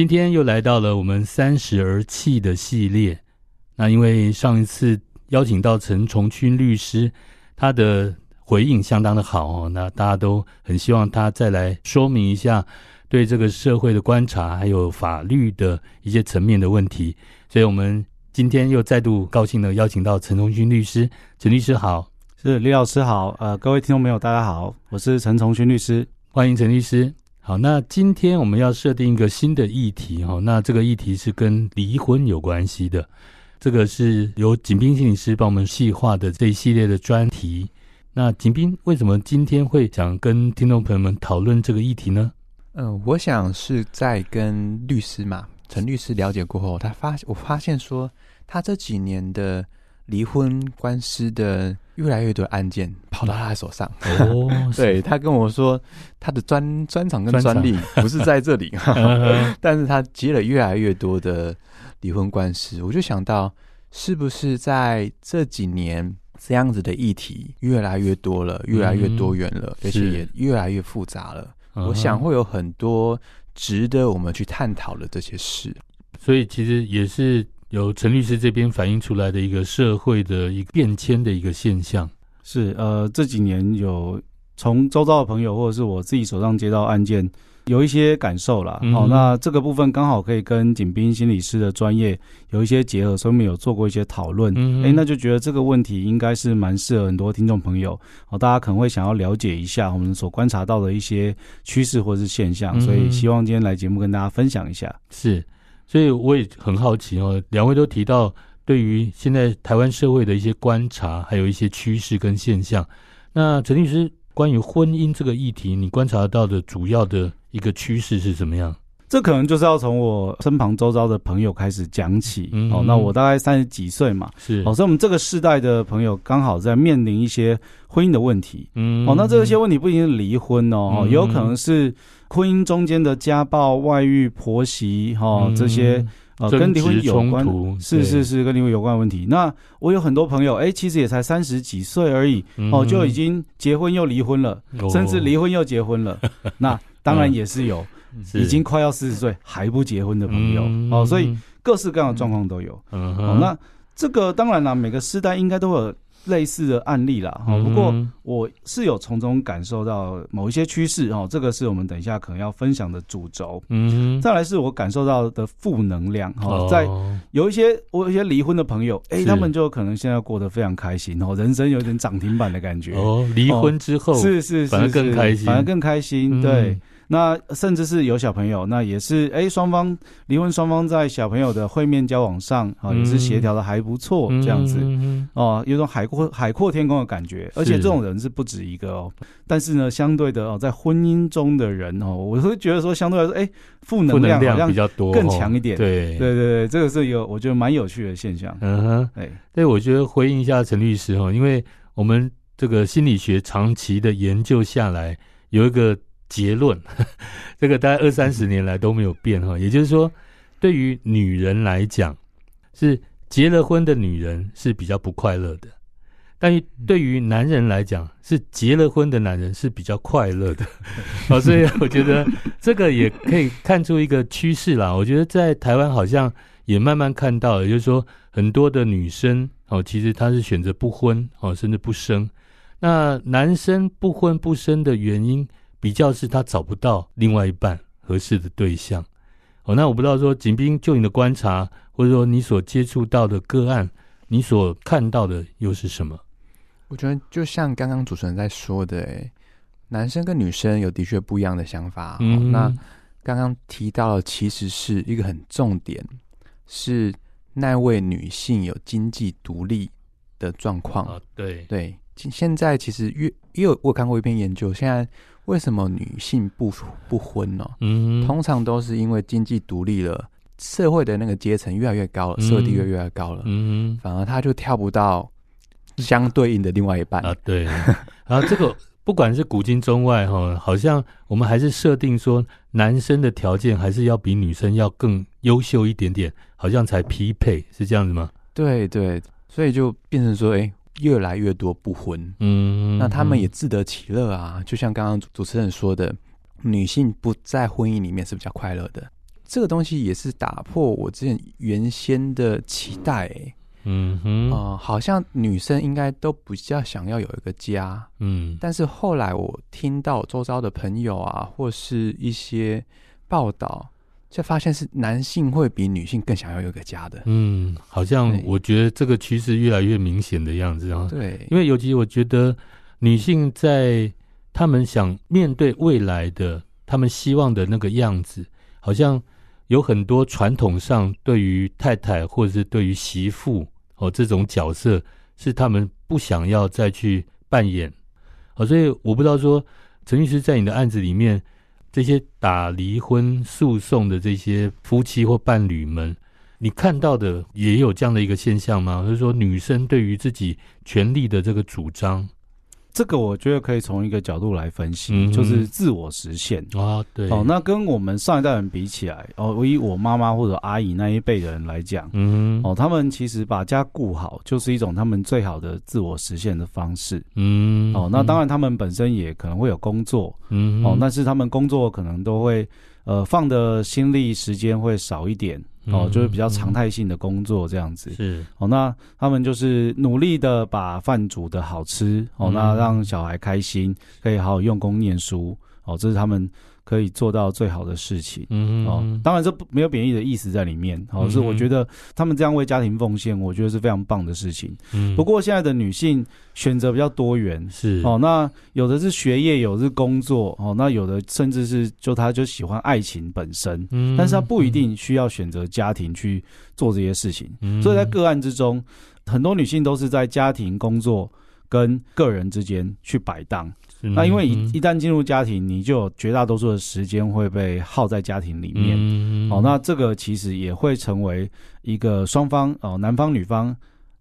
今天又来到了我们三十而泣的系列。那因为上一次邀请到陈崇勋律师，他的回应相当的好哦，那大家都很希望他再来说明一下对这个社会的观察，还有法律的一些层面的问题。所以我们今天又再度高兴的邀请到陈崇勋律师。陈律师好，是李老师好，呃，各位听众朋友大家好，我是陈崇勋律师，欢迎陈律师。好，那今天我们要设定一个新的议题哈，那这个议题是跟离婚有关系的，这个是由景斌心理师帮我们细化的这一系列的专题。那景斌为什么今天会想跟听众朋友们讨论这个议题呢？嗯、我想是在跟律师嘛，陈律师了解过后，他发我发现说，他这几年的离婚官司的。越来越多案件跑到他的手上。哦，对，他跟我说，他的专专长跟专利 不是在这里，但是他接了越来越多的离婚官司，我就想到，是不是在这几年这样子的议题越来越多了，越来越多元了，而且也越来越复杂了。我想会有很多值得我们去探讨的这些事，所以其实也是。由陈律师这边反映出来的一个社会的一个变迁的一个现象，是呃这几年有从周遭的朋友或者是我自己手上接到案件，有一些感受啦。好、嗯哦，那这个部分刚好可以跟景斌心理师的专业有一些结合，所以我们有做过一些讨论。嗯，哎，那就觉得这个问题应该是蛮适合很多听众朋友，哦，大家可能会想要了解一下我们所观察到的一些趋势或是现象，所以希望今天来节目跟大家分享一下。是。所以我也很好奇哦，两位都提到对于现在台湾社会的一些观察，还有一些趋势跟现象。那陈律师，关于婚姻这个议题，你观察到的主要的一个趋势是怎么样？这可能就是要从我身旁周遭的朋友开始讲起。嗯，哦，那我大概三十几岁嘛，是，哦，所以我们这个世代的朋友刚好在面临一些婚姻的问题。嗯，哦，那这些问题不一定是离婚哦，也有可能是。婚姻中间的家暴、外遇、婆媳，哈、嗯，这些呃跟离婚有关，是是是跟离婚有关的问题。那我有很多朋友，哎、欸，其实也才三十几岁而已，嗯、哦，就已经结婚又离婚了，哦、甚至离婚又结婚了。那当然也是有，已经快要四十岁还不结婚的朋友，嗯、哦，所以各式各样的状况都有。嗯、哦，那这个当然了，每个世代应该都有。类似的案例啦，哈，不过我是有从中感受到某一些趋势，哦，这个是我们等一下可能要分享的主轴。嗯，再来是我感受到的负能量，哈，在有一些我有一些离婚的朋友，哎，他们就可能现在过得非常开心，哦，人生有点涨停板的感觉。哦，离婚之后是是反而更开心，反而更开心，对。那甚至是有小朋友，那也是哎，双方离婚双方在小朋友的会面交往上啊，也是协调的还不错，这样子哦，有种海阔海阔天空的感觉。而且这种人是不止一个哦。但是呢，相对的哦，在婚姻中的人哦，我会觉得说，相对来说，哎，负能量好像比较多，更强一点。对对对对，这个是有我觉得蛮有趣的现象。嗯哼，哎，对，我觉得回应一下陈律师哈，因为我们这个心理学长期的研究下来，有一个。结论，这个大概二三十年来都没有变哈。也就是说，对于女人来讲，是结了婚的女人是比较不快乐的；但是对于男人来讲，是结了婚的男人是比较快乐的。哦，所以我觉得这个也可以看出一个趋势啦。我觉得在台湾好像也慢慢看到，也就是说，很多的女生哦，其实她是选择不婚哦，甚至不生。那男生不婚不生的原因，比较是他找不到另外一半合适的对象，哦，那我不知道说景斌就你的观察，或者说你所接触到的个案，你所看到的又是什么？我觉得就像刚刚主持人在说的，诶，男生跟女生有的确不一样的想法。嗯，那刚刚提到的其实是一个很重点，是那位女性有经济独立的状况。啊，对对，现在其实越因为我有看过一篇研究，现在。为什么女性不不婚呢？嗯，通常都是因为经济独立了，社会的那个阶层越来越高了，社会地位越来越高了，嗯，反而她就跳不到相对应的另外一半啊。对，然 后这个不管是古今中外哈，好像我们还是设定说，男生的条件还是要比女生要更优秀一点点，好像才匹配，是这样子吗？对对，所以就变成说，哎。越来越多不婚，嗯，那他们也自得其乐啊。就像刚刚主持人说的，女性不在婚姻里面是比较快乐的。这个东西也是打破我之前原先的期待、欸。嗯哼，啊、呃，好像女生应该都比较想要有一个家。嗯，但是后来我听到周遭的朋友啊，或是一些报道，就发现是男性会比女性更想要有一个家的。嗯，好像我觉得这个趋势越来越明显的样子啊。对，因为尤其我觉得女性在他们想面对未来的，他们希望的那个样子，好像。有很多传统上对于太太或者是对于媳妇哦这种角色是他们不想要再去扮演，哦，所以我不知道说陈律师在你的案子里面，这些打离婚诉讼的这些夫妻或伴侣们，你看到的也有这样的一个现象吗？就是说女生对于自己权利的这个主张。这个我觉得可以从一个角度来分析，嗯、就是自我实现。啊。对。哦，那跟我们上一代人比起来，哦，我以我妈妈或者阿姨那一辈的人来讲，嗯，哦，他们其实把家顾好，就是一种他们最好的自我实现的方式。嗯，哦，那当然他们本身也可能会有工作，嗯，哦，但是他们工作可能都会呃放的心力时间会少一点。哦，就是比较常态性的工作这样子。是哦，那他们就是努力的把饭煮的好吃哦，那让小孩开心，可以好好用功念书哦，这是他们。可以做到最好的事情，嗯哦，当然这不没有贬义的意思在里面，哦，是我觉得他们这样为家庭奉献，我觉得是非常棒的事情。嗯，不过现在的女性选择比较多元，是。哦，那有的是学业，有的是工作，哦，那有的甚至是就她就喜欢爱情本身，嗯，但是她不一定需要选择家庭去做这些事情，嗯，所以在个案之中，很多女性都是在家庭、工作跟个人之间去摆荡。那因为一一旦进入家庭，你就有绝大多数的时间会被耗在家庭里面。嗯，哦，那这个其实也会成为一个双方哦，男方女方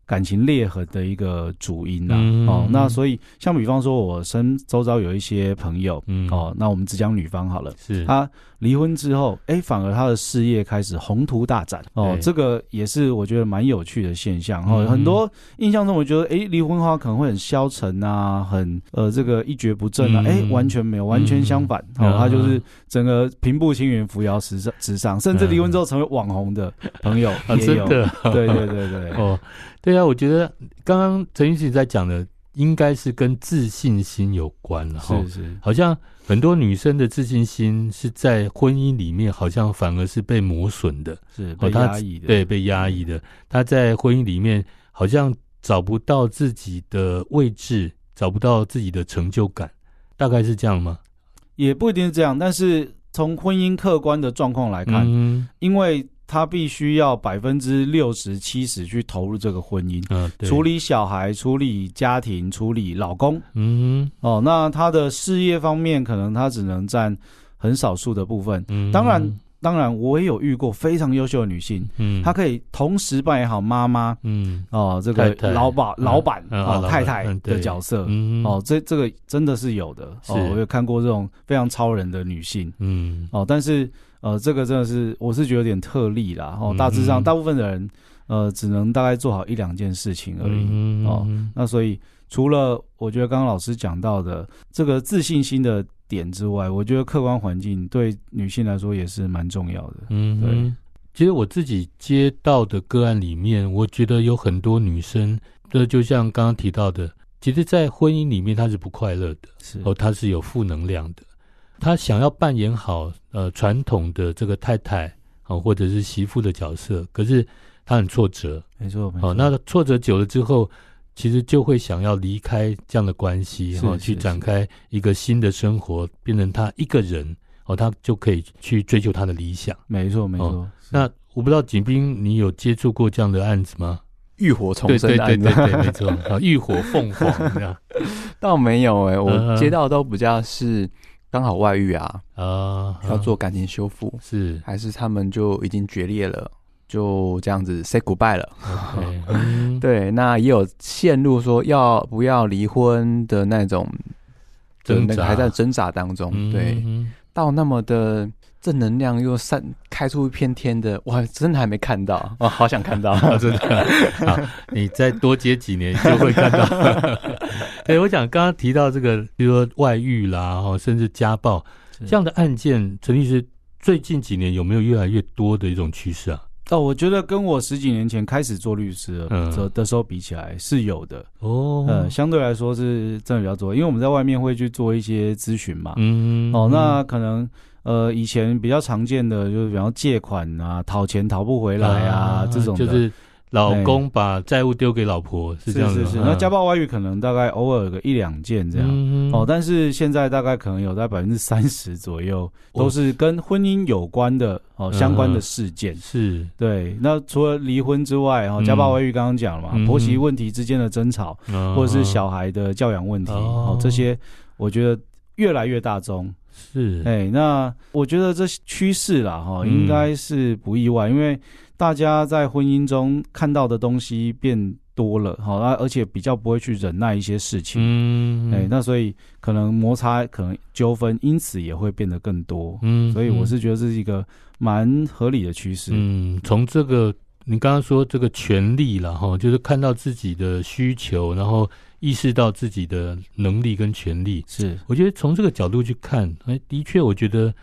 感情裂痕的一个主因呐。嗯、哦，那所以像比方说，我身周遭有一些朋友，嗯，哦，那我们只讲女方好了，是。他。离婚之后，哎，反而他的事业开始宏图大展。哦，这个也是我觉得蛮有趣的现象。哦。很多印象中，我觉得哎，离婚的话可能会很消沉啊，很呃这个一蹶不振啊，哎，完全没有，完全相反。哦，他就是整个平步青云，扶摇直上，直上，甚至离婚之后成为网红的朋友也有。对对对对哦，对啊，我觉得刚刚陈律师在讲的应该是跟自信心有关了，是是，好像。很多女生的自信心是在婚姻里面，好像反而是被磨损的，是被压抑的，对，被压抑的。她在婚姻里面好像找不到自己的位置，找不到自己的成就感，大概是这样吗？也不一定是这样，但是从婚姻客观的状况来看，嗯，因为。他必须要百分之六十七十去投入这个婚姻，嗯，处理小孩、处理家庭、处理老公，嗯，哦，那他的事业方面可能他只能占很少数的部分。嗯，当然，当然，我也有遇过非常优秀的女性，嗯，她可以同时扮演好妈妈，嗯，哦，这个老板、老板啊、太太的角色，嗯，哦，这这个真的是有的，哦，我有看过这种非常超人的女性，嗯，哦，但是。呃，这个真的是，我是觉得有点特例啦。哦，大致上，大部分的人，呃，只能大概做好一两件事情而已。嗯、哦，那所以除了我觉得刚刚老师讲到的这个自信心的点之外，我觉得客观环境对女性来说也是蛮重要的。嗯，对。其实我自己接到的个案里面，我觉得有很多女生，这就像刚刚提到的，其实，在婚姻里面她是不快乐的，是哦，她是有负能量的。他想要扮演好呃传统的这个太太啊，或者是媳妇的角色，可是他很挫折，没错，没错。那挫折久了之后，其实就会想要离开这样的关系，哈，去展开一个新的生活，变成他一个人哦，他就可以去追求他的理想。没错，没错。那我不知道景斌，你有接触过这样的案子吗？浴火重生的案子，对对对对，没错啊，浴火凤凰这样，倒没有哎，我接到都比较是。刚好外遇啊，啊，要做感情修复，是还是他们就已经决裂了，就这样子 say goodbye 了。Okay, 对，那也有陷入说要不要离婚的那种，就那个还在挣扎当中。对，到那么的。正能量又散开出一片天的，我真的还没看到，我 好想看到，真的。好，你再多接几年就会看到。对，我想刚刚提到这个，比如说外遇啦，甚至家暴这样的案件，陈律师最近几年有没有越来越多的一种趋势啊？哦，我觉得跟我十几年前开始做律师的、嗯、的时候比起来是有的哦。呃，相对来说是真的比较多，因为我们在外面会去做一些咨询嘛。嗯，哦，那可能呃以前比较常见的就是比方借款啊、讨钱讨不回来啊、啊这种的，就是。老公把债务丢给老婆，是这样子。是是是，那家暴外遇可能大概偶尔有个一两件这样、嗯、哦，但是现在大概可能有在百分之三十左右都是跟婚姻有关的哦相关的事件。嗯、是对。那除了离婚之外，哦，家暴外遇刚刚讲了嘛，嗯、婆媳问题之间的争吵，嗯、或者是小孩的教养问题，哦，哦，这些我觉得越来越大宗。是，哎、欸，那我觉得这趋势啦，哈，应该是不意外，嗯、因为。大家在婚姻中看到的东西变多了，好，那而且比较不会去忍耐一些事情，嗯，哎，那所以可能摩擦、可能纠纷，因此也会变得更多，嗯，所以我是觉得这是一个蛮合理的趋势。嗯，从这个你刚刚说这个权利了哈，就是看到自己的需求，然后意识到自己的能力跟权利，是，我觉得从这个角度去看，哎，的确，我觉得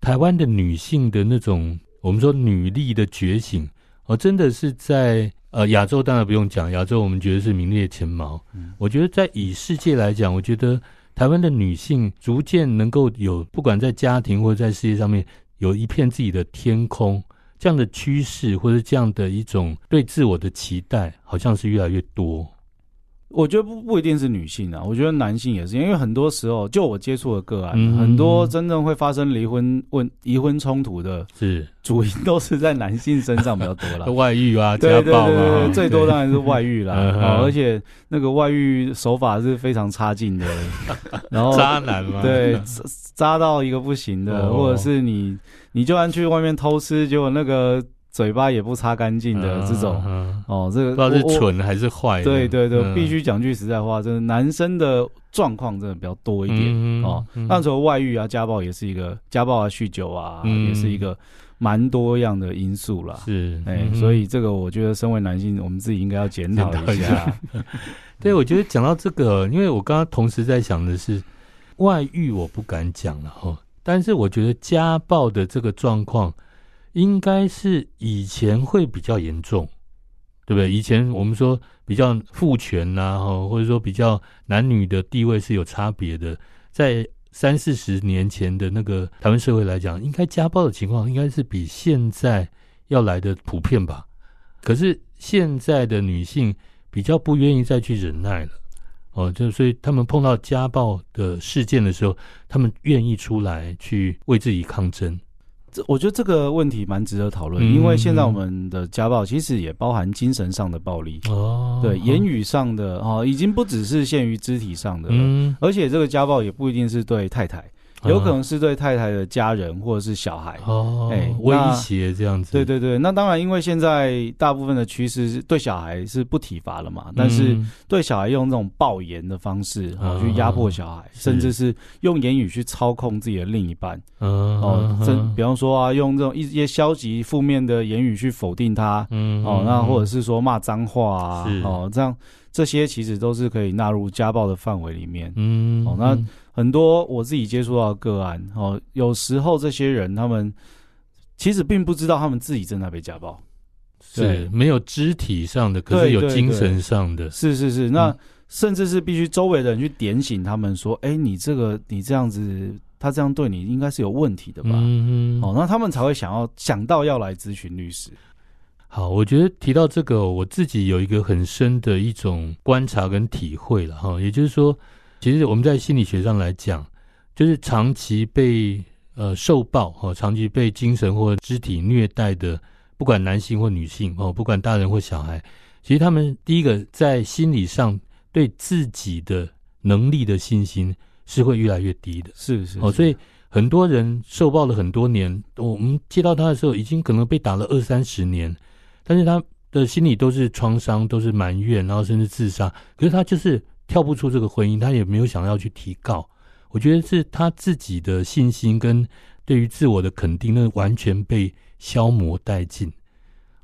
台湾的女性的那种。我们说女力的觉醒，哦，真的是在呃亚洲，当然不用讲，亚洲我们觉得是名列前茅。嗯，我觉得在以世界来讲，我觉得台湾的女性逐渐能够有，不管在家庭或者在事业上面，有一片自己的天空，这样的趋势或者这样的一种对自我的期待，好像是越来越多。我觉得不不一定是女性啊，我觉得男性也是，因为很多时候就我接触的个案，嗯、很多真正会发生离婚问离婚冲突的，是。主因都是在男性身上比较多了，外遇啊，家暴啊，最多当然是外遇啦，而且那个外遇手法是非常差劲的，然后渣男嘛，对，渣到一个不行的，哦、或者是你你就算去外面偷吃，结果那个。嘴巴也不擦干净的这种，嗯、哦，这个不知道是蠢还是坏。对对对，嗯、必须讲句实在话，真的男生的状况真的比较多一点、嗯、哦。那时候外遇啊、家暴也是一个，家暴啊、酗酒啊，嗯、也是一个蛮多样的因素啦。是，哎、所以这个我觉得，身为男性，我们自己应该要检讨一下。对，我觉得讲到这个，因为我刚刚同时在想的是，外遇我不敢讲了哈，但是我觉得家暴的这个状况。应该是以前会比较严重，对不对？以前我们说比较父权呐，哈或者说比较男女的地位是有差别的。在三四十年前的那个台湾社会来讲，应该家暴的情况应该是比现在要来的普遍吧。可是现在的女性比较不愿意再去忍耐了，哦，就所以他们碰到家暴的事件的时候，他们愿意出来去为自己抗争。我觉得这个问题蛮值得讨论，因为现在我们的家暴其实也包含精神上的暴力，哦，对，言语上的哦，已经不只是限于肢体上的了，嗯，而且这个家暴也不一定是对太太。有可能是对太太的家人或者是小孩。哦，哎，威胁这样子。对对对，那当然，因为现在大部分的趋势是对小孩是不体罚了嘛，但是对小孩用这种暴言的方式去压迫小孩，甚至是用言语去操控自己的另一半。哦，这比方说啊，用这种一些消极负面的言语去否定他，嗯，哦，那或者是说骂脏话啊，哦，这样这些其实都是可以纳入家暴的范围里面。嗯，哦，那。很多我自己接触到的个案，哦，有时候这些人他们其实并不知道他们自己正在被家暴，是没有肢体上的，可是有精神上的，是是是。那甚至是必须周围的人去点醒他们说：“哎、嗯，你这个你这样子，他这样对你应该是有问题的吧？”嗯嗯。哦，那他们才会想要想到要来咨询律师。好，我觉得提到这个，我自己有一个很深的一种观察跟体会了哈，也就是说。其实我们在心理学上来讲，就是长期被呃受暴哈，长期被精神或肢体虐待的，不管男性或女性哦，不管大人或小孩，其实他们第一个在心理上对自己的能力的信心是会越来越低的。是是哦，所以很多人受暴了很多年，我们接到他的时候，已经可能被打了二三十年，但是他的心里都是创伤，都是埋怨，然后甚至自杀。可是他就是。跳不出这个婚姻，他也没有想要去提告。我觉得是他自己的信心跟对于自我的肯定，那完全被消磨殆尽。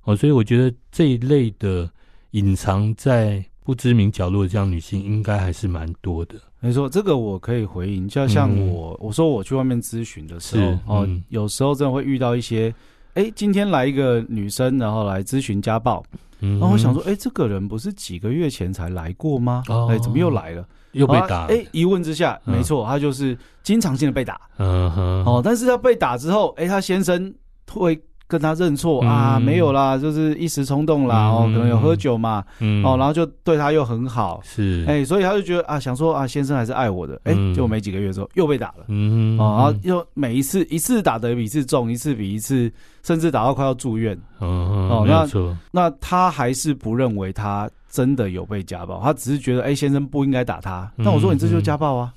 哦，所以我觉得这一类的隐藏在不知名角落的这样女性，应该还是蛮多的。没错，这个我可以回应。就像我，嗯、我说我去外面咨询的时候，嗯、哦，有时候真的会遇到一些，哎，今天来一个女生，然后来咨询家暴，嗯、然后我想说，哎，这个人不是几个月前才来过吗？哎、哦，怎么又来了？又被打？哎，一问之下，没错，他就是经常性的被打。嗯哼。哦，但是他被打之后，哎，他先生会。跟他认错啊，没有啦，就是一时冲动啦，哦，可能有喝酒嘛，嗯。哦，然后就对他又很好，是，哎，所以他就觉得啊，想说啊，先生还是爱我的，哎，就没几个月之后又被打了，嗯，哦，然后又每一次一次打得比一次重，一次比一次，甚至打到快要住院，哦，那那他还是不认为他真的有被家暴，他只是觉得哎，先生不应该打他，那我说你这就是家暴啊，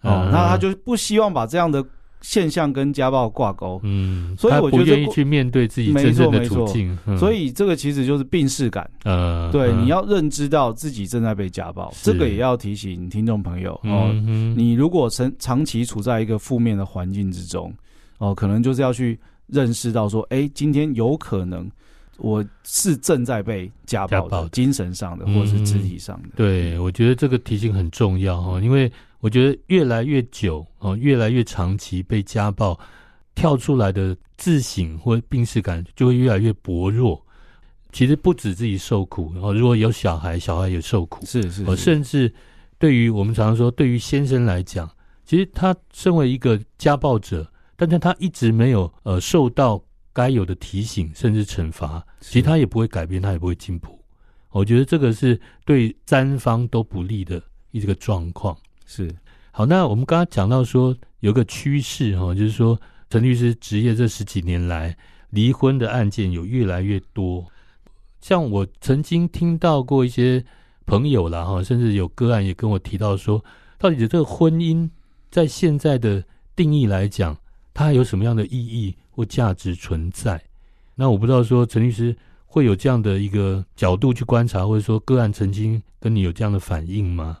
哦，那他就不希望把这样的。现象跟家暴挂钩，嗯，所以我觉得不愿意去面对自己真正的处境，嗯、所以这个其实就是病识感，呃，对，嗯、你要认知到自己正在被家暴，是这个也要提醒听众朋友哦。嗯、你如果长长期处在一个负面的环境之中，哦，可能就是要去认识到说，哎，今天有可能我是正在被家暴的，暴的精神上的或者是肢体上的。嗯、对，我觉得这个提醒很重要哈，因为。我觉得越来越久哦，越来越长期被家暴，跳出来的自省或病识感就会越来越薄弱。其实不止自己受苦，然后如果有小孩，小孩也受苦，是是，是。甚至对于我们常常说，对于先生来讲，其实他身为一个家暴者，但是他一直没有呃受到该有的提醒，甚至惩罚，其实他也不会改变，他也不会进步。我觉得这个是对三方都不利的一个状况。是，好，那我们刚刚讲到说有个趋势哈，就是说陈律师执业这十几年来，离婚的案件有越来越多。像我曾经听到过一些朋友啦哈，甚至有个案也跟我提到说，到底这个婚姻在现在的定义来讲，它还有什么样的意义或价值存在？那我不知道说陈律师会有这样的一个角度去观察，或者说个案曾经跟你有这样的反应吗？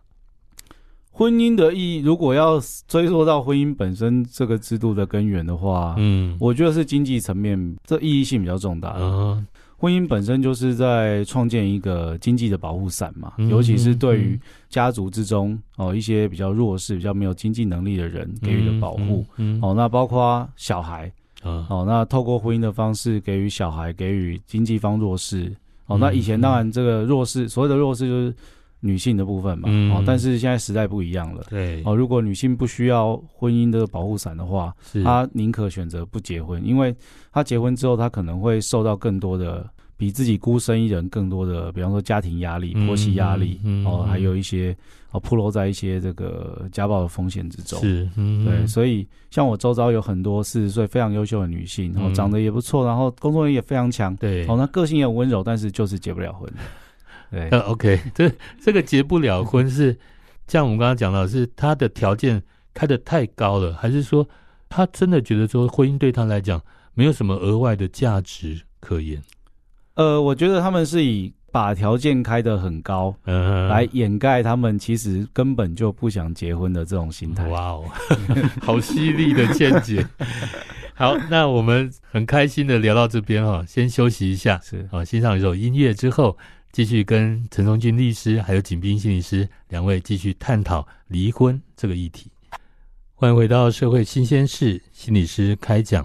婚姻的意义，如果要追溯到婚姻本身这个制度的根源的话，嗯，我觉得是经济层面，这意义性比较重大。嗯，婚姻本身就是在创建一个经济的保护伞嘛，嗯、尤其是对于家族之中哦一些比较弱势、比较没有经济能力的人给予的保护。哦，那包括小孩，嗯、哦，那透过婚姻的方式给予小孩，给予经济方弱势。哦，那以前当然这个弱势，所谓的弱势就是。女性的部分嘛，嗯、哦，但是现在时代不一样了，对，哦，如果女性不需要婚姻的保护伞的话，是。她宁可选择不结婚，因为她结婚之后，她可能会受到更多的比自己孤身一人更多的，比方说家庭压力、婆媳压力，嗯、哦，还有一些哦，暴露在一些这个家暴的风险之中，是，嗯、对，所以像我周遭有很多四十岁非常优秀的女性，然后长得也不错，然后工作能力也非常强，对，哦，那个性也很温柔，但是就是结不了婚。对、呃、OK，这这个结不了婚是，像我们刚刚讲到，是他的条件开得太高了，还是说他真的觉得说婚姻对他来讲没有什么额外的价值可言？呃，我觉得他们是以把条件开得很高，嗯，来掩盖他们其实根本就不想结婚的这种心态。哇哦，好犀利的见解。好，那我们很开心的聊到这边哈，先休息一下，是啊，欣赏一首音乐之后。继续跟陈松俊律师还有景斌心理师两位继续探讨离婚这个议题。欢迎回到社会新鲜事，心理师开讲。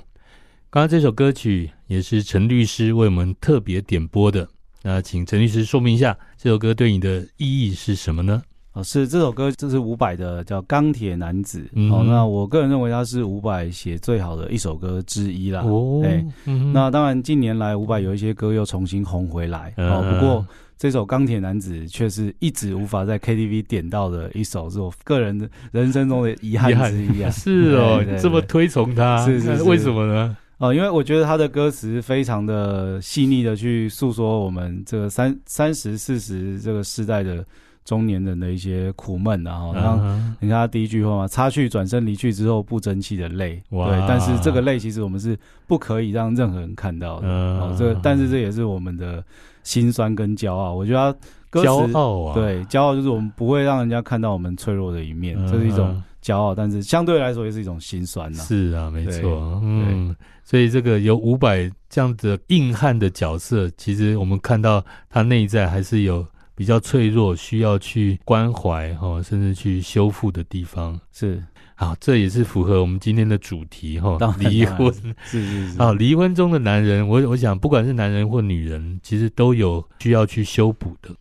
刚刚这首歌曲也是陈律师为我们特别点播的。那请陈律师说明一下这首歌对你的意义是什么呢？哦，是这首歌，这是伍佰的，叫《钢铁男子》。嗯、哦，那我个人认为他是伍佰写最好的一首歌之一啦。哦，哎、嗯，那当然近年来伍佰有一些歌又重新红回来。嗯、哦，不过这首《钢铁男子》却是一直无法在 KTV 点到的一首，是我个人的人生中的遗憾之一啊。是哦，对对对，这么推崇他，是是是，为什么呢？哦，因为我觉得他的歌词非常的细腻的去诉说我们这个三三十四十这个时代的。中年人的一些苦闷，然后，然后你看他第一句话嘛，擦去转身离去之后不争气的泪，对，但是这个泪其实我们是不可以让任何人看到的，哦，这个，但是这也是我们的心酸跟骄傲。我觉得他歌词，骄傲啊，对，骄傲就是我们不会让人家看到我们脆弱的一面，这是一种骄傲，但是相对来说也是一种心酸呐。是啊，没错，嗯，所以这个有五百这样子硬汉的角色，其实我们看到他内在还是有。比较脆弱，需要去关怀哈，甚至去修复的地方是。好，这也是符合我们今天的主题哈，离婚是是是。好，离婚中的男人，我我想不管是男人或女人，其实都有需要去修补的。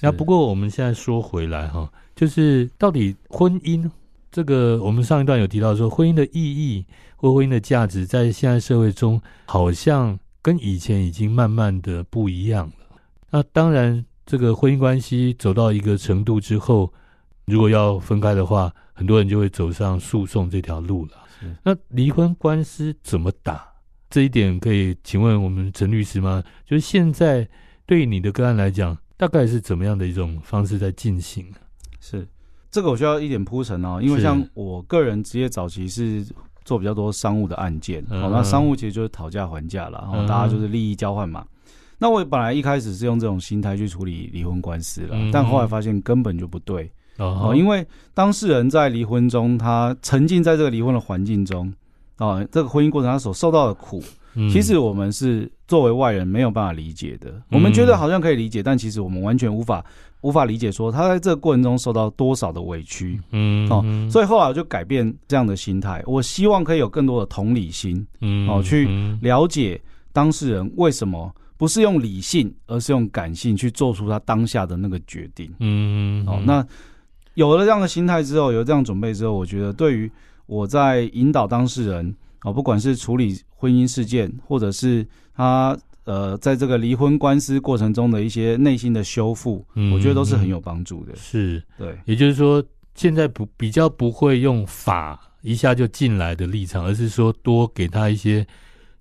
那不过我们现在说回来哈，就是到底婚姻这个，我们上一段有提到说，婚姻的意义或婚姻的价值，在现在社会中，好像跟以前已经慢慢的不一样了。那当然，这个婚姻关系走到一个程度之后，如果要分开的话，很多人就会走上诉讼这条路了。那离婚官司怎么打？这一点可以请问我们陈律师吗？就是现在对于你的个案来讲，大概是怎么样的一种方式在进行？是这个我需要一点铺陈哦，因为像我个人职业早期是做比较多商务的案件，嗯、哦，那商务其实就是讨价还价了，然后大家就是利益交换嘛。那我本来一开始是用这种心态去处理离婚官司了，嗯、但后来发现根本就不对哦，因为当事人在离婚中，他沉浸在这个离婚的环境中啊，这个婚姻过程他所受到的苦，嗯、其实我们是作为外人没有办法理解的。嗯、我们觉得好像可以理解，但其实我们完全无法无法理解说他在这个过程中受到多少的委屈。嗯，哦，所以后来我就改变这样的心态，我希望可以有更多的同理心，嗯，哦，去了解当事人为什么。不是用理性，而是用感性去做出他当下的那个决定。嗯，嗯，哦，那有了这样的心态之后，有这样准备之后，我觉得对于我在引导当事人哦，不管是处理婚姻事件，或者是他呃，在这个离婚官司过程中的一些内心的修复，嗯，我觉得都是很有帮助的。是，对，也就是说，现在不比较不会用法一下就进来的立场，而是说多给他一些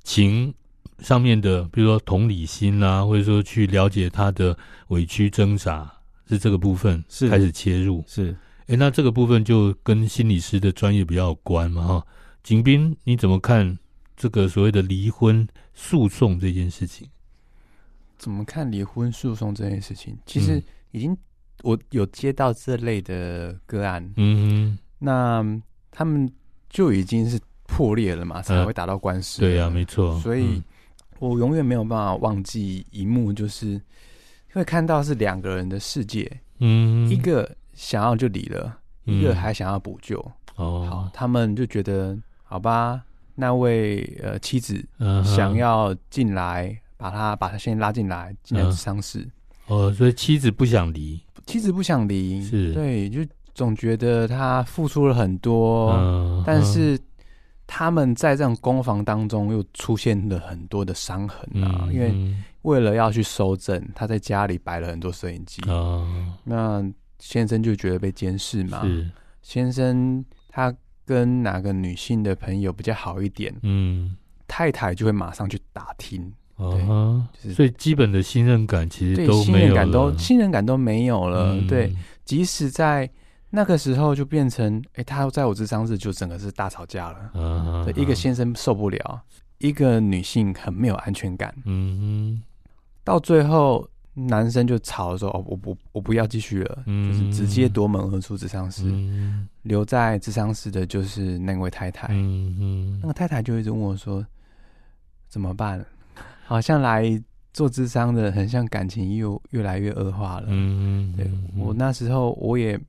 情。上面的，比如说同理心啊，或者说去了解他的委屈挣扎，是这个部分是开始切入。是，哎，那这个部分就跟心理师的专业比较有关嘛，哈。景斌，你怎么看这个所谓的离婚诉讼这件事情？怎么看离婚诉讼这件事情？其实已经我有接到这类的个案，嗯哼，那他们就已经是破裂了嘛，才会打到官司。对呀，没错，所以。嗯我永远没有办法忘记一幕，就是会看到是两个人的世界，嗯，一个想要就离了，嗯、一个还想要补救。哦，好，他们就觉得好吧，那位呃妻子想要进来，把他把他先拉进来，进来咨商室。哦，所以妻子不想离，妻子不想离，是对，就总觉得他付出了很多，嗯、但是。他们在这种攻防当中又出现了很多的伤痕啊，嗯、因为为了要去收证，他在家里摆了很多摄影机。哦，那先生就觉得被监视嘛。是，先生他跟哪个女性的朋友比较好一点，嗯，太太就会马上去打听。哦，对就是、所以基本的信任感其实都没有了，信任感都信任感都没有了。嗯、对，即使在。那个时候就变成，哎、欸，他在我智商室就整个是大吵架了。Uh huh. 一个先生受不了，一个女性很没有安全感。嗯哼、uh，huh. 到最后男生就吵说：“哦，我不，我不要继续了。” uh huh. 就是直接夺门而出智商室。Uh huh. 留在智商室的就是那位太太。嗯哼、uh，huh. 那个太太就一直问我说：“怎么办？”好像来做智商的，很像感情又越来越恶化了。嗯、uh. 对，我那时候我也。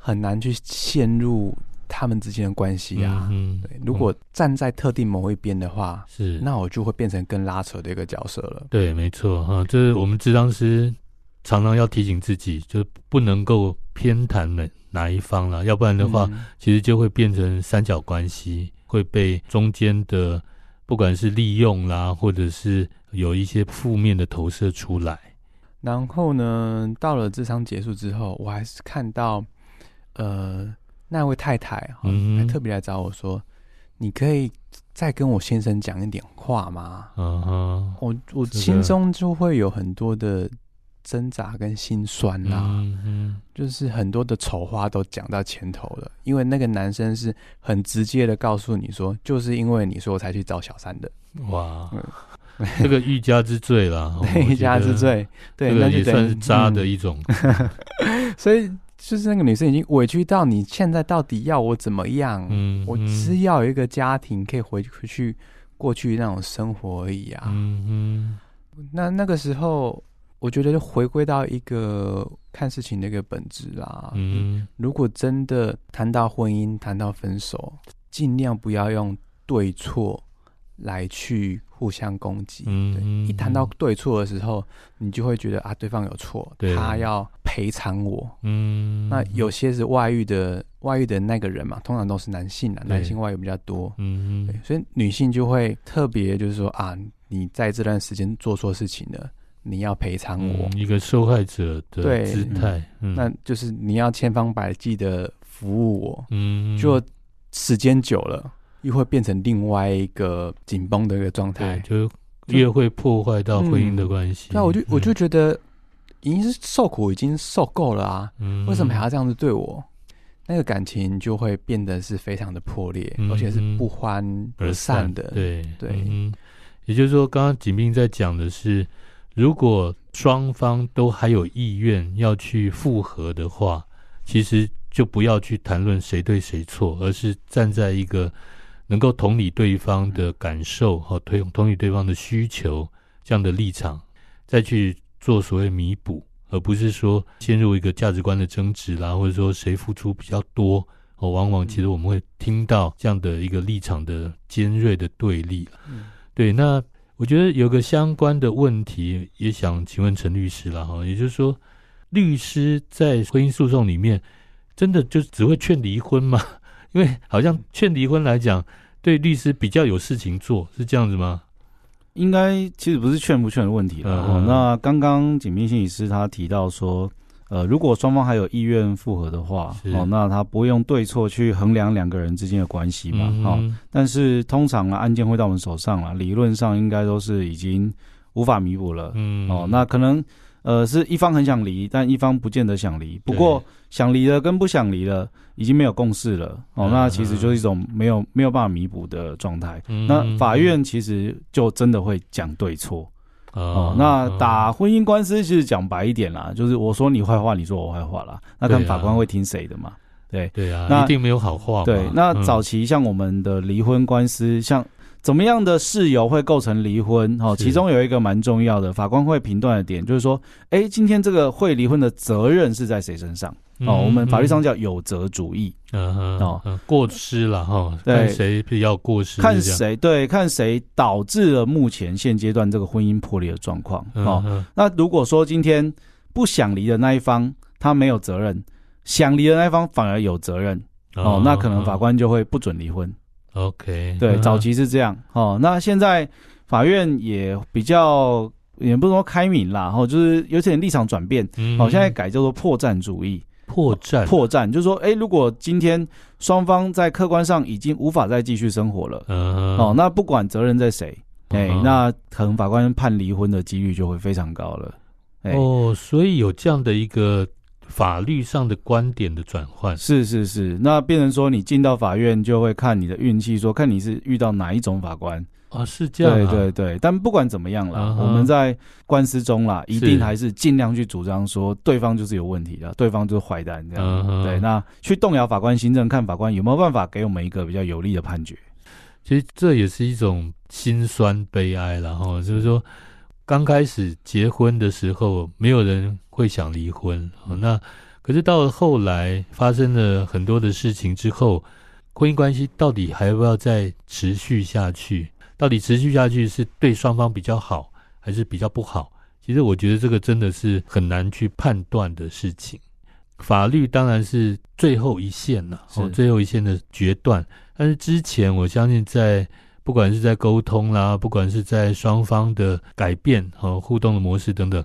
很难去陷入他们之间的关系啊。嗯，对，如果站在特定某一边的话，是，那我就会变成更拉扯的一个角色了。对，没错哈，这是我们智商师常常要提醒自己，就是不能够偏袒哪哪一方了，要不然的话，嗯、其实就会变成三角关系，会被中间的不管是利用啦，或者是有一些负面的投射出来。然后呢，到了智商结束之后，我还是看到。呃，那位太太哈，还特别来找我说：“嗯、你可以再跟我先生讲一点话吗？”嗯哼，我我心中就会有很多的挣扎跟心酸啦、啊，嗯、就是很多的丑话都讲到前头了。因为那个男生是很直接的告诉你说，就是因为你说我才去找小三的。哇，嗯、这个欲加之罪啦，欲加之罪，对，那也算是渣的一种。嗯、所以。就是那个女生已经委屈到你现在到底要我怎么样？嗯，我只要有一个家庭可以回回去过去那种生活而已啊。嗯嗯，那那个时候我觉得就回归到一个看事情的一个本质啦。嗯，如果真的谈到婚姻，谈到分手，尽量不要用对错来去互相攻击。嗯，对，一谈到对错的时候，你就会觉得啊，对方有错，他要赔偿我。嗯，那有些是外遇的，外遇的那个人嘛，通常都是男性啊，男性外遇比较多。嗯，对，所以女性就会特别就是说啊，你在这段时间做错事情了。你要赔偿我、嗯、一个受害者的姿态，嗯、那就是你要千方百计的服务我，嗯，就时间久了又会变成另外一个紧绷的一个状态，就越会破坏到婚姻的关系。那、嗯、我就我就觉得已经是受苦已经受够了啊，嗯、为什么还要这样子对我？那个感情就会变得是非常的破裂，嗯、而且是不欢而散的。对对，也就是说，刚刚景斌在讲的是。如果双方都还有意愿要去复合的话，其实就不要去谈论谁对谁错，而是站在一个能够同理对方的感受和同同理对方的需求这样的立场，再去做所谓弥补，而不是说陷入一个价值观的争执啦，或者说谁付出比较多。哦，往往其实我们会听到这样的一个立场的尖锐的对立。嗯，对，那。我觉得有个相关的问题，也想请问陈律师了哈，也就是说，律师在婚姻诉讼里面，真的就只会劝离婚吗？因为好像劝离婚来讲，对律师比较有事情做，是这样子吗？应该其实不是劝不劝的问题了。嗯、那刚刚景斌心理师他提到说。呃，如果双方还有意愿复合的话，是哦，那他不会用对错去衡量两个人之间的关系嘛？哦，但是通常啊，案件会到我们手上了，理论上应该都是已经无法弥补了。嗯，哦，那可能呃是一方很想离，但一方不见得想离。不过想离了跟不想离了，已经没有共识了。哦，那其实就是一种没有没有办法弥补的状态。嗯、那法院其实就真的会讲对错。哦，那打婚姻官司其实讲白一点啦，就是我说你坏话，你说我坏话啦。那看法官会听谁的嘛？对对啊，那一定没有好话。对，那早期像我们的离婚官司，像怎么样的事由会构成离婚？哦，其中有一个蛮重要的，法官会评断的点，就是说，哎，今天这个会离婚的责任是在谁身上？哦，我们法律上叫有责主义，嗯哼，哦，过失了哈，看谁比较过失，看谁对，看谁导致了目前现阶段这个婚姻破裂的状况。哦，那如果说今天不想离的那一方他没有责任，想离的那一方反而有责任，哦，那可能法官就会不准离婚。OK，对，早期是这样。哦，那现在法院也比较也不能说开明啦，哦，就是有点立场转变，哦，现在改叫做破绽主义。破绽，破绽，就是说，哎、欸，如果今天双方在客观上已经无法再继续生活了，嗯，哦，那不管责任在谁，哎、欸，那可能法官判离婚的几率就会非常高了。欸、哦，所以有这样的一个法律上的观点的转换，是是是，那变成说你进到法院就会看你的运气，说看你是遇到哪一种法官。啊，是这样、啊。对对对，但不管怎么样啦，uh 我们在官司中啦，一定还是尽量去主张说对方就是有问题的，是对方就是坏蛋这样。Uh 对，那去动摇法官行政，看法官有没有办法给我们一个比较有利的判决。其实这也是一种心酸悲哀然后，就是说刚开始结婚的时候，没有人会想离婚，那可是到了后来发生了很多的事情之后，婚姻关系到底还要不要再持续下去？到底持续下去是对双方比较好，还是比较不好？其实我觉得这个真的是很难去判断的事情。法律当然是最后一线了，哦，最后一线的决断。但是之前我相信，在不管是在沟通啦，不管是在双方的改变和互动的模式等等，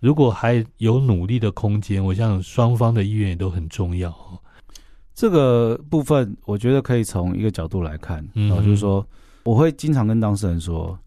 如果还有努力的空间，我想双方的意愿也都很重要。这个部分我觉得可以从一个角度来看，嗯，就是说。我会经常跟当事人说，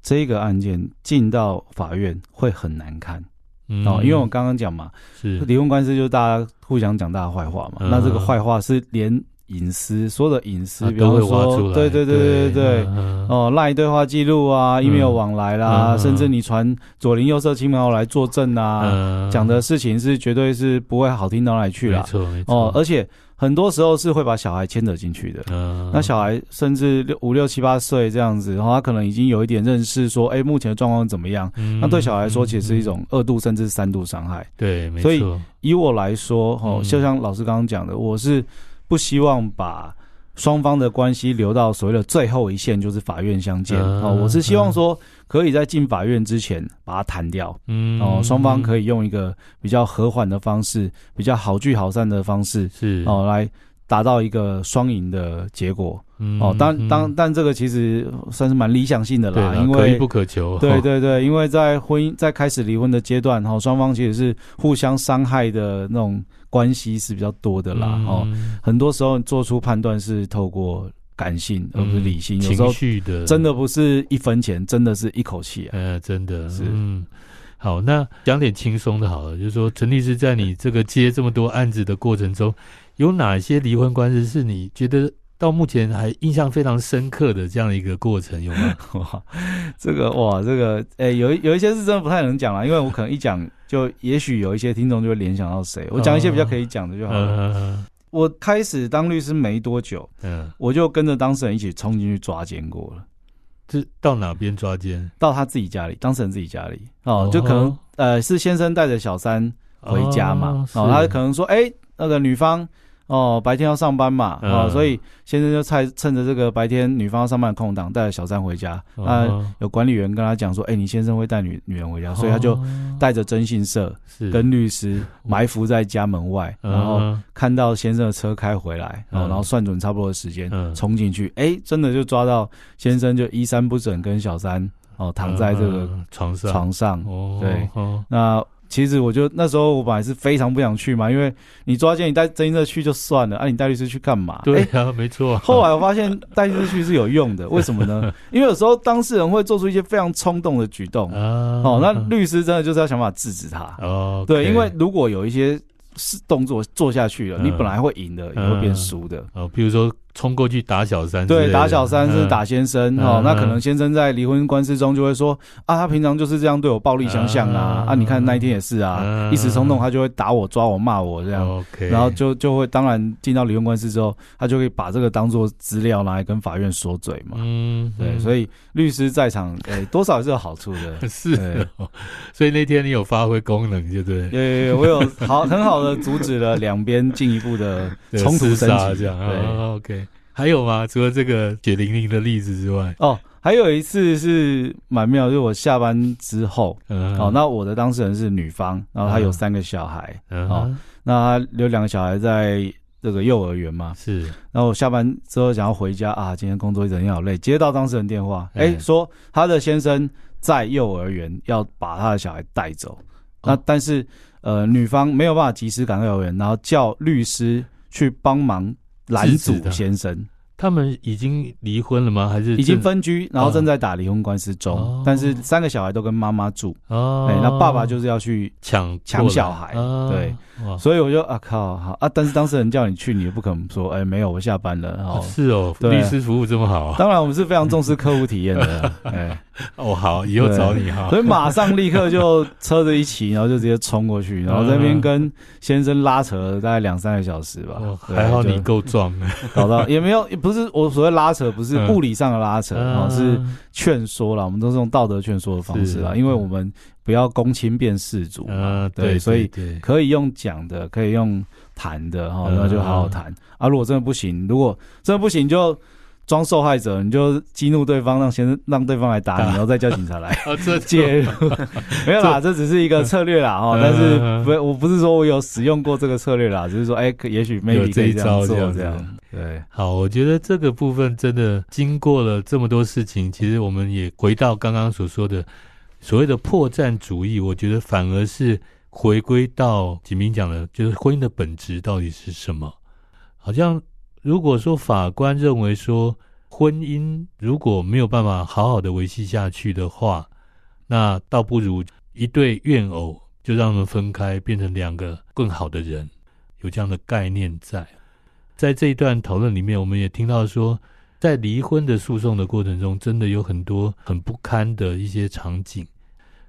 这个案件进到法院会很难看，嗯、哦，因为我刚刚讲嘛，是离婚官司就是大家互相讲大家坏话嘛，嗯、那这个坏话是连隐私，所有的隐私，比如说，对对对对对对，嗯、哦，赖对话记录啊，email 往来啦，嗯、甚至你传左邻右舍亲朋好友来作证啊，讲、嗯、的事情是绝对是不会好听到哪里去了，没错没错，哦，而且很多时候是会把小孩牵扯进去的。嗯，那小孩甚至六五六七八岁这样子，然后他可能已经有一点认识，说，哎、欸，目前的状况怎么样？嗯，那对小孩来说，其实是一种二度甚至三度伤害。对，没错。所以以我来说，哦，就像老师刚刚讲的，我是不希望把。双方的关系留到所谓的最后一线，就是法院相见。哦、嗯，我是希望说，可以在进法院之前把它谈掉。嗯，哦，双方可以用一个比较和缓的方式，比较好聚好散的方式，是哦，来达到一个双赢的结果。嗯，哦，当当但这个其实算是蛮理想性的啦，因为可遇不可求。对 对对，因为在婚姻在开始离婚的阶段，哈，双方其实是互相伤害的那种。关系是比较多的啦，哦、嗯，很多时候做出判断是透过感性而不是理性，嗯、有时候情绪的真的不是一分钱，真的是一口气啊，呃，真的是。嗯，好，那讲点轻松的，好了，就是说陈律师在你这个接这么多案子的过程中，有哪些离婚官司是你觉得？到目前还印象非常深刻的这样的一个过程有吗？哇，这个哇，这个诶、欸，有有一些是真的不太能讲了，因为我可能一讲就也许有一些听众就会联想到谁。我讲一些比较可以讲的就好了。Uh, uh, uh, uh, 我开始当律师没多久，嗯、uh,，我就跟着当事人一起冲进去抓奸过了。是到哪边抓奸？到他自己家里，当事人自己家里哦，就可能、uh, 呃是先生带着小三回家嘛，uh, 哦，他可能说哎、欸、那个女方。哦，白天要上班嘛，啊、哦，所以先生就趁趁着这个白天女方要上班的空档，带着小三回家。那、哦、有管理员跟他讲说：“哎、欸，你先生会带女女人回家。哦”所以他就带着征信社跟律师埋伏在家门外，然后看到先生的车开回来，嗯、然后算准差不多的时间冲进去。哎、欸，真的就抓到先生就衣衫不整，跟小三哦躺在这个床上床上。对，那。其实我就那时候我本来是非常不想去嘛，因为你抓奸你带征信社去就算了，啊，你带律师去干嘛？对啊，欸、没错。后来我发现带律师去是有用的，为什么呢？因为有时候当事人会做出一些非常冲动的举动，哦，那律师真的就是要想办法制止他。哦，对，因为如果有一些是动作做下去了，你本来会赢的，也会变输的。哦，比如说。冲过去打小三，对，打小三是打先生、嗯、哦。那可能先生在离婚官司中就会说啊，他平常就是这样对我暴力相向啊、嗯、啊！你看那一天也是啊，嗯、一时冲动他就会打我、抓我、骂我这样。OK，然后就就会当然进到离婚官司之后，他就会把这个当做资料拿来跟法院说嘴嘛。嗯，对，所以律师在场，诶、欸，多少也是有好处的。是，所以那天你有发挥功能，对不对？对，我有好很好的阻止了两边进一步的冲突升级。这样，对、哦、，OK。还有吗？除了这个血淋淋的例子之外，哦，还有一次是蛮妙，就是我下班之后，嗯，哦，那我的当事人是女方，然后她有三个小孩，嗯，哦，那她有两个小孩在这个幼儿园嘛，是，然后我下班之后想要回家啊，今天工作一整天好累，接到当事人电话，哎、欸，说他的先生在幼儿园要把他的小孩带走，那但是呃，女方没有办法及时赶到幼儿园，然后叫律师去帮忙。拦阻先生，他们已经离婚了吗？还是已经分居，然后正在打离婚官司中？哦、但是三个小孩都跟妈妈住。哦，哎、欸，那爸爸就是要去抢抢小孩。哦、对。所以我就啊靠好啊！但是当事人叫你去，你也不可能说哎、欸、没有，我下班了。哦，是哦，律师服务这么好、啊。当然，我们是非常重视客户体验的。哎、欸，哦好，以后找你哈。所以马上立刻就车子一骑，然后就直接冲过去，然后在那边跟先生拉扯了大概两三个小时吧。哦、还好你够壮，搞到也没有，不是我所谓拉扯，不是物理上的拉扯，哦、嗯，是劝说啦。我们都是用道德劝说的方式啦，因为我们。不要公亲变世主嘛，呃、对，所以可以用讲的，可以用谈的，哈、呃，那就好好谈。啊，如果真的不行，如果真的不行，就装受害者，你就激怒对方，让先让对方来打你，然后再叫警察来 介入。没有啦，这只是一个策略啦，哈、呃。但是不，我不是说我有使用过这个策略啦，只是说，哎、欸，也许 maybe 可以这样做，这样。对，好，我觉得这个部分真的经过了这么多事情，其实我们也回到刚刚所说的。所谓的破绽主义，我觉得反而是回归到锦明讲的，就是婚姻的本质到底是什么？好像如果说法官认为说婚姻如果没有办法好好的维系下去的话，那倒不如一对怨偶就让他们分开，变成两个更好的人，有这样的概念在。在这一段讨论里面，我们也听到说。在离婚的诉讼的过程中，真的有很多很不堪的一些场景，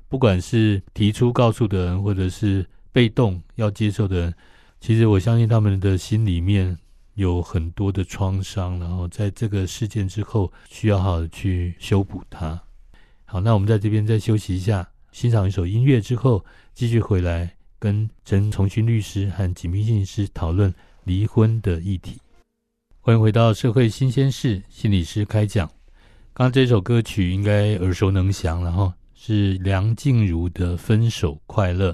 不管是提出告诉的人，或者是被动要接受的人，其实我相信他们的心里面有很多的创伤，然后在这个事件之后，需要好好的去修补它。好，那我们在这边再休息一下，欣赏一首音乐之后，继续回来跟陈重勋律师和锦屏心理师讨论离婚的议题。欢迎回到社会新鲜事，心理师开讲。刚刚这首歌曲应该耳熟能详，然后是梁静茹的《分手快乐》。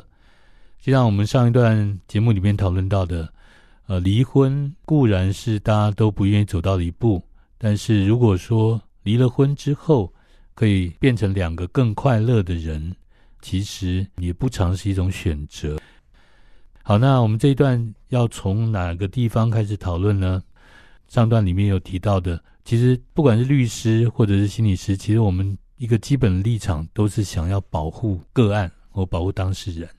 就像我们上一段节目里面讨论到的，呃，离婚固然是大家都不愿意走到的一步，但是如果说离了婚之后可以变成两个更快乐的人，其实也不尝是一种选择。好，那我们这一段要从哪个地方开始讨论呢？上段里面有提到的，其实不管是律师或者是心理师，其实我们一个基本的立场都是想要保护个案或保护当事人。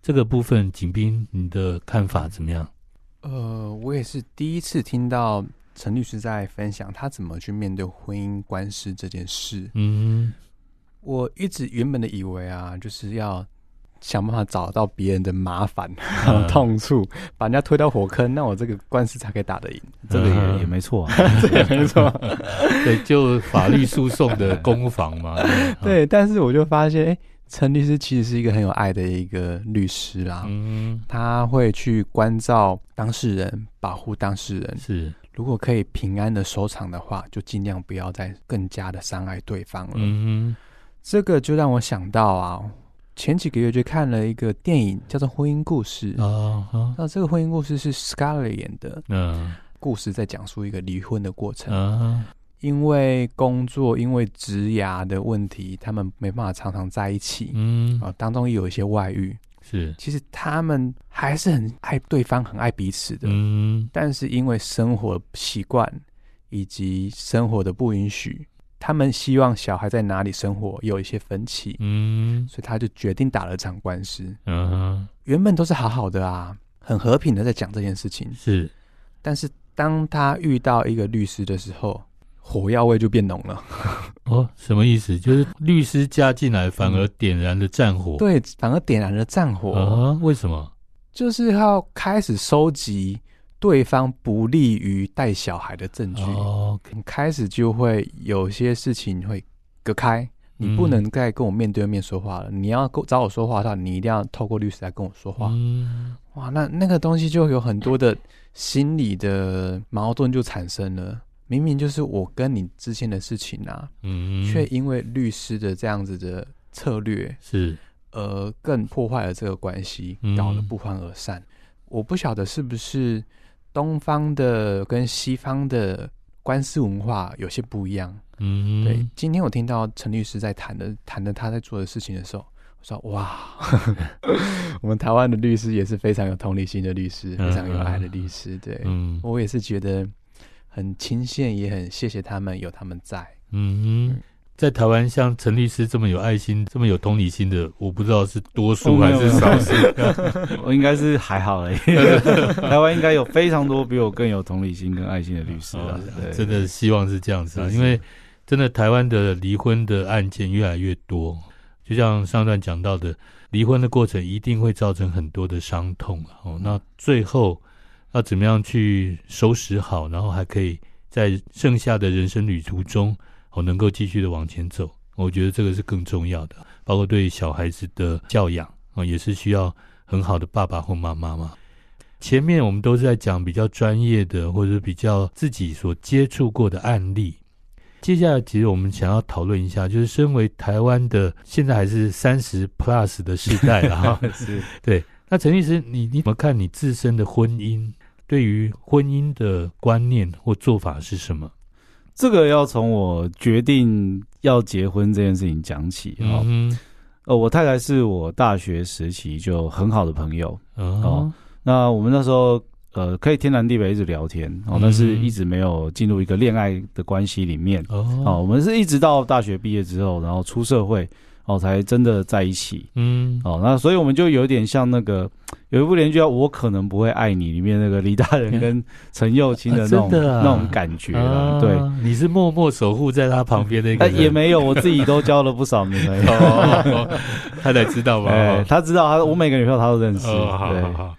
这个部分，景斌，你的看法怎么样？呃，我也是第一次听到陈律师在分享他怎么去面对婚姻官司这件事。嗯，我一直原本的以为啊，就是要想办法找到别人的麻烦、嗯、痛处，把人家推到火坑，那我这个官司才可以打得赢。这个也、嗯、也没错、啊，这也没错。对，就法律诉讼的攻防嘛。对，但是我就发现，哎。陈律师其实是一个很有爱的一个律师啦，嗯，他会去关照当事人，保护当事人。是，如果可以平安的收场的话，就尽量不要再更加的伤害对方了。嗯，这个就让我想到啊，前几个月就看了一个电影，叫做《婚姻故事》啊。那这个婚姻故事是 Scarlett 演的，嗯，故事在讲述一个离婚的过程。嗯。因为工作，因为职涯的问题，他们没办法常常在一起。嗯，啊，当中也有一些外遇。是，其实他们还是很爱对方，很爱彼此的。嗯，但是因为生活习惯以及生活的不允许，他们希望小孩在哪里生活有一些分歧。嗯，所以他就决定打了场官司。嗯哼，原本都是好好的啊，很和平的在讲这件事情。是，但是当他遇到一个律师的时候。火药味就变浓了 哦，什么意思？就是律师加进来，反而点燃了战火。对，反而点燃了战火啊？为什么？就是要开始收集对方不利于带小孩的证据。哦，开始就会有些事情会隔开，你不能再跟我面对面说话了。嗯，你要找我说话的话，你一定要透过律师来跟我说话。嗯，哇，那那个东西就有很多的心理的矛盾就产生了。明明就是我跟你之间的事情啊，嗯，却因为律师的这样子的策略是，而更破坏了这个关系，搞得不欢而散。嗯、我不晓得是不是东方的跟西方的官司文化有些不一样。嗯，对。今天我听到陈律师在谈的谈的他在做的事情的时候，我说哇，我们台湾的律师也是非常有同理心的律师，非常有爱的律师。对，嗯，我也是觉得。很钦羡，也很谢谢他们，有他们在。嗯哼，在台湾像陈律师这么有爱心、这么有同理心的，我不知道是多数还是少数。我应该是还好而已。台湾应该有非常多比我更有同理心跟爱心的律师啊！真的希望是这样子啊，因为真的台湾的离婚的案件越来越多，就像上段讲到的，离婚的过程一定会造成很多的伤痛哦。那最后。要怎么样去收拾好，然后还可以在剩下的人生旅途中，我能够继续的往前走。我觉得这个是更重要的，包括对小孩子的教养啊，也是需要很好的爸爸或妈妈嘛。前面我们都是在讲比较专业的，或者比较自己所接触过的案例。接下来，其实我们想要讨论一下，就是身为台湾的，现在还是三十 plus 的世代了哈。是，对。那陈律师，你你怎么看你自身的婚姻？对于婚姻的观念或做法是什么？这个要从我决定要结婚这件事情讲起。嗯，呃，我太太是我大学时期就很好的朋友。哦，那我们那时候呃可以天南地北一直聊天哦，但是一直没有进入一个恋爱的关系里面。哦，我们是一直到大学毕业之后，然后出社会。哦，才真的在一起。嗯，哦，那所以我们就有点像那个有一部连续叫《我可能不会爱你》里面那个李大仁跟陈又青的那种、啊啊、那种感觉了。对，你是默默守护在他旁边的一个人。也没有，我自己都交了不少女朋友。他才知道吧？他知道，他我每个女朋友他都认识。哦、好好好。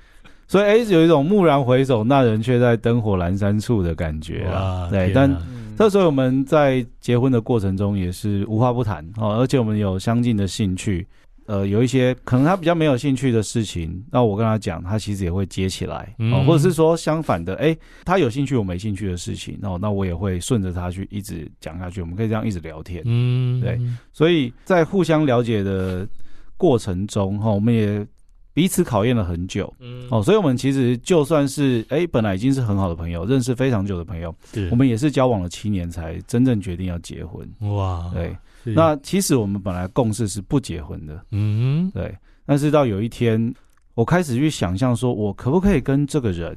所以哎，有一种蓦然回首，那人却在灯火阑珊处的感觉啊。对，但这时候我们在结婚的过程中也是无话不谈哦，而且我们有相近的兴趣。呃，有一些可能他比较没有兴趣的事情，那我跟他讲，他其实也会接起来，嗯、或者是说相反的，哎、欸，他有兴趣我没兴趣的事情，那那我也会顺着他去一直讲下去，我们可以这样一直聊天，嗯，对，所以在互相了解的过程中，哈，我们也彼此考验了很久，嗯，哦，所以我们其实就算是哎、欸，本来已经是很好的朋友，认识非常久的朋友，对，我们也是交往了七年才真正决定要结婚，哇，对。那其实我们本来共识是不结婚的，嗯，对。但是到有一天，我开始去想象，说我可不可以跟这个人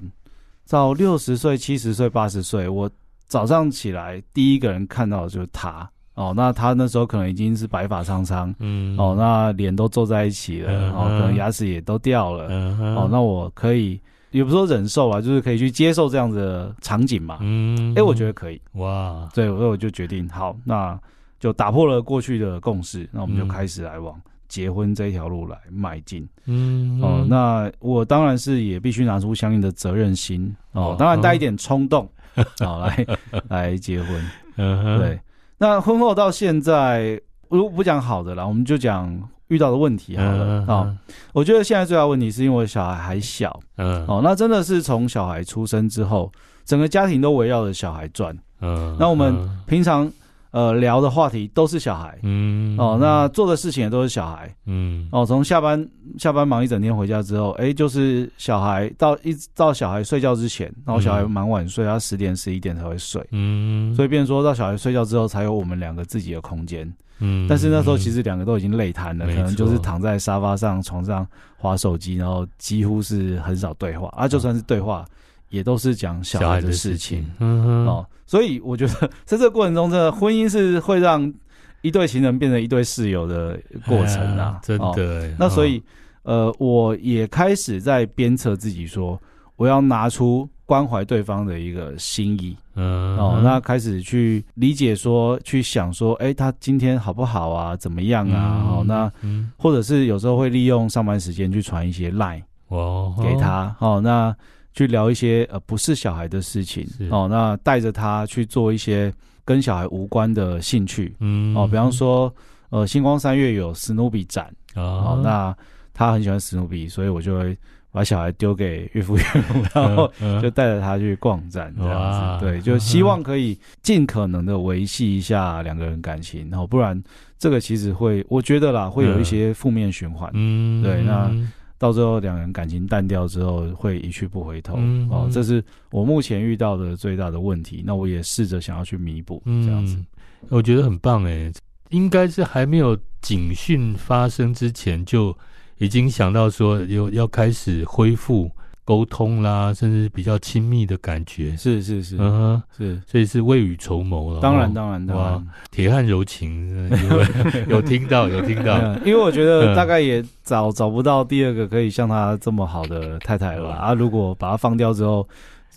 到六十岁、七十岁、八十岁，我早上起来第一个人看到的就是他。哦。那他那时候可能已经是白发苍苍，嗯，哦，那脸都皱在一起了，然后可能牙齿也都掉了，嗯哦，那我可以也不说忍受吧，就是可以去接受这样子的场景嘛，嗯，哎，我觉得可以，哇，对，所以我就决定好那。就打破了过去的共识，那我们就开始来往结婚这一条路来迈进。嗯，哦，那我当然是也必须拿出相应的责任心哦，当然带一点冲动，好 来 来结婚。嗯，对。那婚后到现在，如果不讲好的啦，我们就讲遇到的问题好了啊。我觉得现在最大问题是因为小孩还小，嗯，哦，那真的是从小孩出生之后，整个家庭都围绕着小孩转。嗯，那我们平常。呃，聊的话题都是小孩，嗯，哦，那做的事情也都是小孩，嗯，哦，从下班下班忙一整天回家之后，哎，就是小孩到一直到小孩睡觉之前，然后小孩蛮晚睡，他十点十一点才会睡，嗯，所以变成说到小孩睡觉之后，才有我们两个自己的空间，嗯，但是那时候其实两个都已经累瘫了，可能就是躺在沙发上、床上划手机，然后几乎是很少对话，啊，就算是对话。也都是讲小孩的事情，嗯哼，哦，所以我觉得 在这个过程中，这个婚姻是会让一对情人变成一对室友的过程啊，真的。哦，那所以，呃，我也开始在鞭策自己说，我要拿出关怀对方的一个心意，嗯，哦，那开始去理解说，去想说，哎，他今天好不好啊？怎么样啊？哦，那或者是有时候会利用上班时间去传一些 line 哦给他，哦，那。去聊一些呃不是小孩的事情哦，那带着他去做一些跟小孩无关的兴趣，嗯。哦，比方说呃星光三月有史努比展哦，那他很喜欢史努比，所以我就会把小孩丢给岳父岳母，然后就带着他去逛展这样子，对，就希望可以尽可能的维系一下两个人感情，然后不然这个其实会我觉得啦会有一些负面循环，嗯，对，那。到最后两人感情淡掉之后，会一去不回头。哦，这是我目前遇到的最大的问题。那我也试着想要去弥补，这样子，嗯，我觉得很棒诶。应该是还没有警讯发生之前，就已经想到说有要开始恢复。沟通啦，甚至比较亲密的感觉，是是是，嗯哼，是，所以是未雨�绸缪了。当然当然当然，铁汉柔情，有听到 有听到，因为我觉得大概也找找不到第二个可以像他这么好的太太了啊！如果把他放掉之后，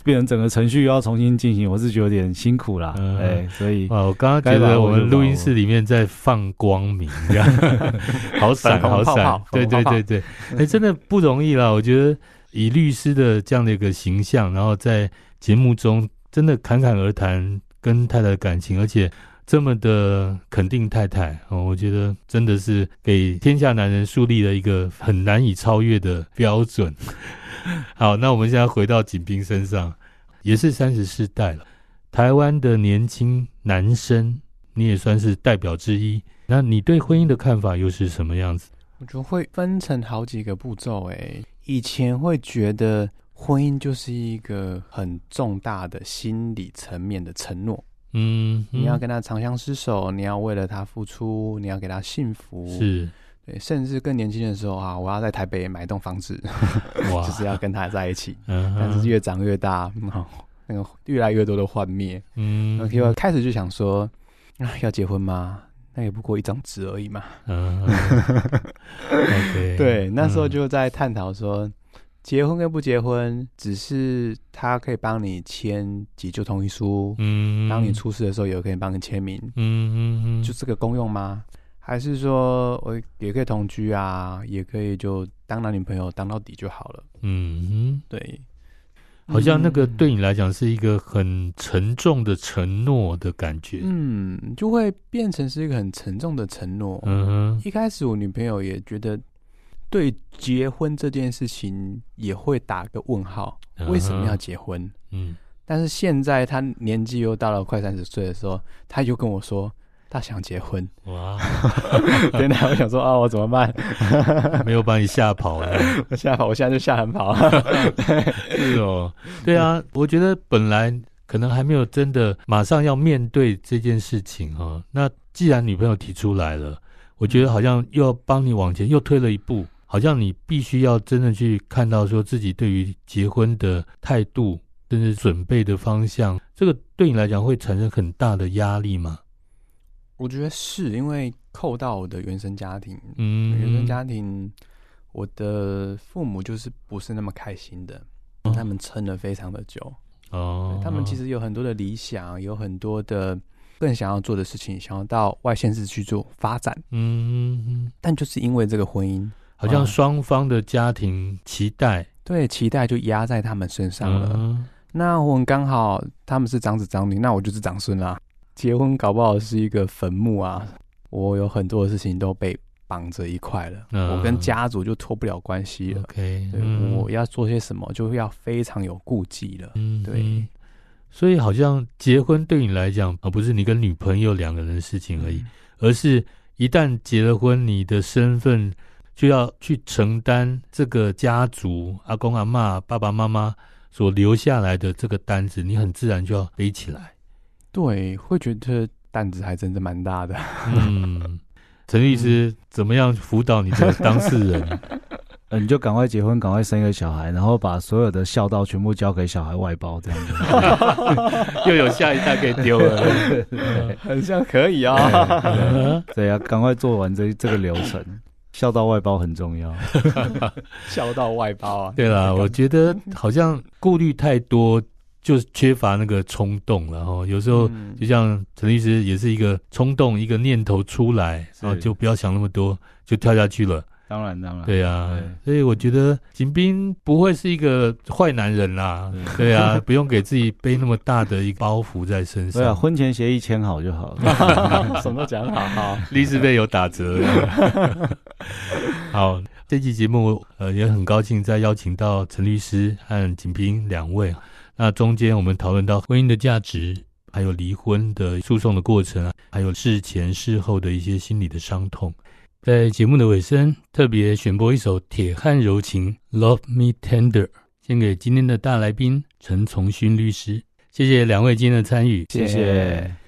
变成整个程序又要重新进行，我是觉得有点辛苦啦。哎，所以啊，我刚刚觉得我们录音室里面在放光明，这样。好闪好闪，对对对对，哎，真的不容易啦，我觉得。以律师的这样的一个形象，然后在节目中真的侃侃而谈跟太太的感情，而且这么的肯定太太哦，我觉得真的是给天下男人树立了一个很难以超越的标准。好，那我们现在回到景斌身上，也是三十世代了，台湾的年轻男生，你也算是代表之一。那你对婚姻的看法又是什么样子？我觉得会分成好几个步骤，哎。以前会觉得婚姻就是一个很重大的心理层面的承诺，嗯，你要跟他长相厮守，你要为了他付出，你要给他幸福，是对，甚至更年轻的时候啊，我要在台北买一栋房子，哇 就是要跟他在一起。嗯、但是越长越大，那个越来越多的幻灭，嗯，然后开始就想说，啊，要结婚吗？那也不过一张纸而已嘛。嗯，OK，对，那时候就在探讨说，结婚跟不结婚，只是他可以帮你签急救同意书，嗯，当你出事的时候，也可以帮你签名，嗯嗯嗯，就这个功用吗？还是说我也可以同居啊，也可以就当男女朋友当到底就好了。嗯哼，对，好像那个对你来讲是一个很沉重的承诺的感觉。嗯，就会变成是一个很沉重的承诺。嗯哼，一开始我女朋友也觉得对结婚这件事情也会打个问号，为什么要结婚？嗯，但是现在她年纪又到了快三十岁的时候，她就跟我说。他想结婚哇！天哪我想说啊，我怎么办？没有把你吓跑了，我吓跑，我现在就吓很跑。是哦，对啊，我觉得本来可能还没有真的马上要面对这件事情哈。那既然女朋友提出来了，我觉得好像又要帮你往前又推了一步，好像你必须要真的去看到说自己对于结婚的态度，甚至准备的方向，这个对你来讲会产生很大的压力吗？我觉得是因为扣到我的原生家庭，嗯，原生家庭，我的父母就是不是那么开心的，哦、他们撑了非常的久，哦，他们其实有很多的理想，有很多的更想要做的事情，想要到外县市去做发展，嗯，但就是因为这个婚姻，好像双方的家庭期待，对，期待就压在他们身上了。嗯、那我们刚好他们是长子长女，那我就是长孙啦。结婚搞不好是一个坟墓啊！我有很多的事情都被绑着一块了，嗯、我跟家族就脱不了关系了。OK，对，嗯、我要做些什么，就要非常有顾忌了。嗯，对。所以好像结婚对你来讲，而不是你跟女朋友两个人的事情而已，嗯、而是一旦结了婚，你的身份就要去承担这个家族阿公阿妈、爸爸妈妈所留下来的这个担子，你很自然就要背起来。对，会觉得担子还真的蛮大的。嗯，陈律师怎么样辅导你的当事人？嗯，你就赶快结婚，赶快生一个小孩，然后把所有的孝道全部交给小孩外包，这样子 又有下一代可以丢了，很像可以啊。对啊，赶快做完这这个流程，孝道外包很重要。孝道外包啊，对啦，我觉得好像顾虑太多。就是缺乏那个冲动，然后有时候就像陈律师也是一个冲动，一个念头出来，然后就不要想那么多，就跳下去了。当然，当然，对啊。所以我觉得景斌不会是一个坏男人啦。对啊，不用给自己背那么大的一个包袱在身上。对啊，婚前协议签好就好了。什么都讲好，好，律师费有打折。好，这期节目呃也很高兴再邀请到陈律师和景斌两位。那中间我们讨论到婚姻的价值，还有离婚的诉讼的过程，还有事前事后的一些心理的伤痛。在节目的尾声，特别选播一首铁汉柔情《Love Me Tender》，献给今天的大来宾陈从勋律师。谢谢两位今天的参与，谢谢。